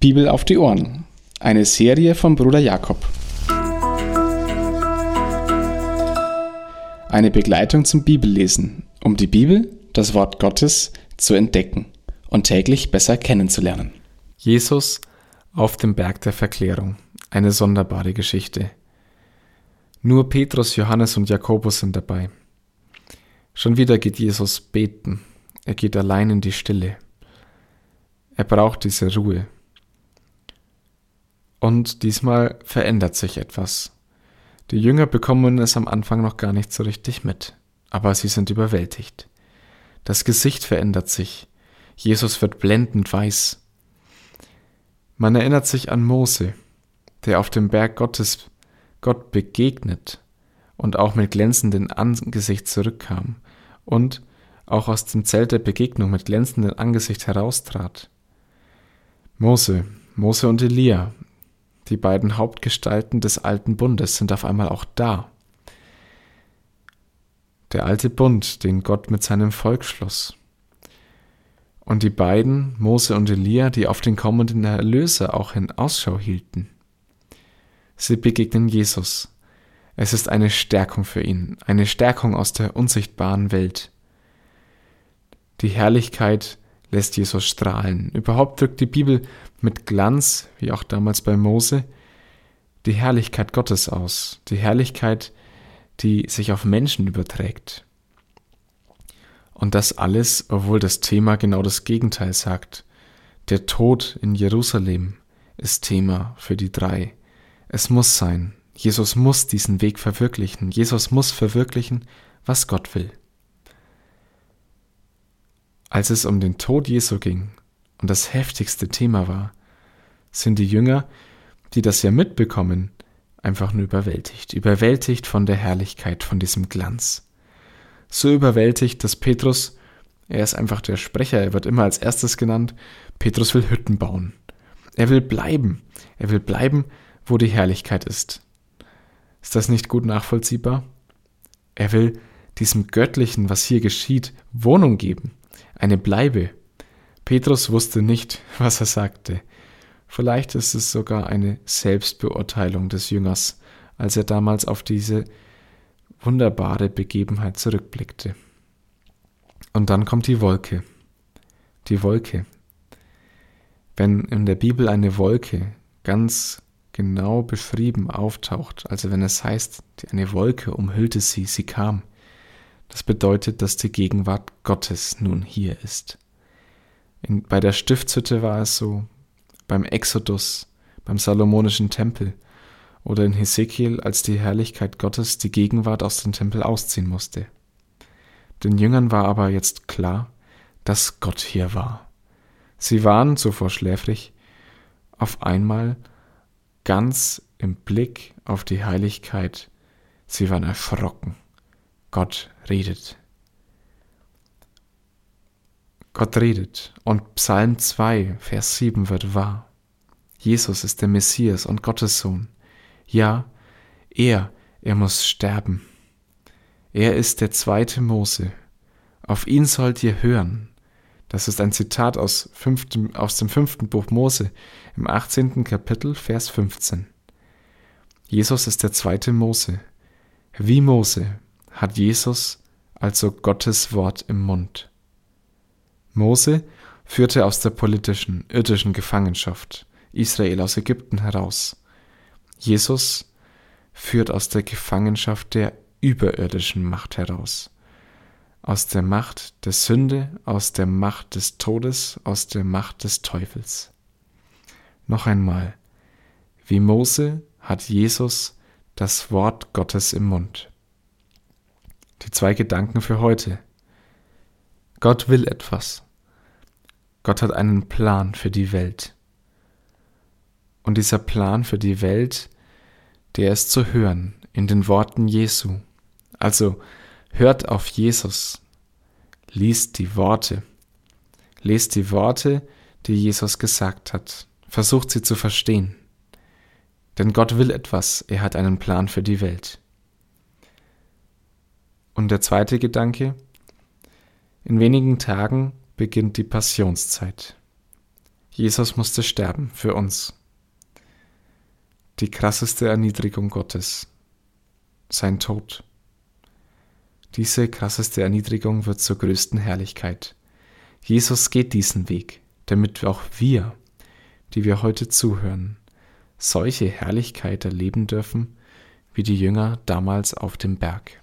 Bibel auf die Ohren. Eine Serie von Bruder Jakob. Eine Begleitung zum Bibellesen, um die Bibel, das Wort Gottes, zu entdecken und täglich besser kennenzulernen. Jesus auf dem Berg der Verklärung. Eine sonderbare Geschichte. Nur Petrus, Johannes und Jakobus sind dabei. Schon wieder geht Jesus beten. Er geht allein in die Stille. Er braucht diese Ruhe. Und diesmal verändert sich etwas. Die Jünger bekommen es am Anfang noch gar nicht so richtig mit, aber sie sind überwältigt. Das Gesicht verändert sich. Jesus wird blendend weiß. Man erinnert sich an Mose, der auf dem Berg Gottes Gott begegnet und auch mit glänzendem Angesicht zurückkam und auch aus dem Zelt der Begegnung mit glänzendem Angesicht heraustrat. Mose, Mose und Elia, die beiden Hauptgestalten des alten Bundes, sind auf einmal auch da. Der alte Bund, den Gott mit seinem Volk schloss. Und die beiden, Mose und Elia, die auf den kommenden Erlöser auch in Ausschau hielten. Sie begegnen Jesus. Es ist eine Stärkung für ihn, eine Stärkung aus der unsichtbaren Welt. Die Herrlichkeit lässt Jesus strahlen. Überhaupt drückt die Bibel mit Glanz, wie auch damals bei Mose, die Herrlichkeit Gottes aus, die Herrlichkeit, die sich auf Menschen überträgt. Und das alles, obwohl das Thema genau das Gegenteil sagt. Der Tod in Jerusalem ist Thema für die drei. Es muss sein. Jesus muss diesen Weg verwirklichen. Jesus muss verwirklichen, was Gott will. Als es um den Tod Jesu ging und das heftigste Thema war, sind die Jünger, die das ja mitbekommen, einfach nur überwältigt, überwältigt von der Herrlichkeit, von diesem Glanz. So überwältigt, dass Petrus, er ist einfach der Sprecher, er wird immer als erstes genannt, Petrus will Hütten bauen. Er will bleiben, er will bleiben, wo die Herrlichkeit ist. Ist das nicht gut nachvollziehbar? Er will diesem Göttlichen, was hier geschieht, Wohnung geben eine Bleibe. Petrus wusste nicht, was er sagte. Vielleicht ist es sogar eine Selbstbeurteilung des Jüngers, als er damals auf diese wunderbare Begebenheit zurückblickte. Und dann kommt die Wolke. Die Wolke. Wenn in der Bibel eine Wolke ganz genau beschrieben auftaucht, also wenn es heißt, eine Wolke umhüllte sie, sie kam, das bedeutet, dass die Gegenwart Gottes nun hier ist. In, bei der Stiftshütte war es so, beim Exodus, beim Salomonischen Tempel oder in Hesekiel, als die Herrlichkeit Gottes die Gegenwart aus dem Tempel ausziehen musste. Den Jüngern war aber jetzt klar, dass Gott hier war. Sie waren zuvor schläfrig, auf einmal ganz im Blick auf die Heiligkeit, sie waren erschrocken. Gott redet. Gott redet und Psalm 2, Vers 7 wird wahr. Jesus ist der Messias und Gottes Sohn. Ja, er, er muss sterben. Er ist der zweite Mose. Auf ihn sollt ihr hören. Das ist ein Zitat aus, fünftem, aus dem fünften Buch Mose im 18. Kapitel, Vers 15. Jesus ist der zweite Mose. Wie Mose hat Jesus also Gottes Wort im Mund. Mose führte aus der politischen, irdischen Gefangenschaft Israel aus Ägypten heraus. Jesus führt aus der Gefangenschaft der überirdischen Macht heraus. Aus der Macht der Sünde, aus der Macht des Todes, aus der Macht des Teufels. Noch einmal, wie Mose hat Jesus das Wort Gottes im Mund. Die zwei Gedanken für heute. Gott will etwas. Gott hat einen Plan für die Welt. Und dieser Plan für die Welt, der ist zu hören in den Worten Jesu. Also hört auf Jesus, liest die Worte, lest die Worte, die Jesus gesagt hat, versucht sie zu verstehen. Denn Gott will etwas, er hat einen Plan für die Welt. Und der zweite Gedanke, in wenigen Tagen beginnt die Passionszeit. Jesus musste sterben für uns. Die krasseste Erniedrigung Gottes. Sein Tod. Diese krasseste Erniedrigung wird zur größten Herrlichkeit. Jesus geht diesen Weg, damit auch wir, die wir heute zuhören, solche Herrlichkeit erleben dürfen, wie die Jünger damals auf dem Berg.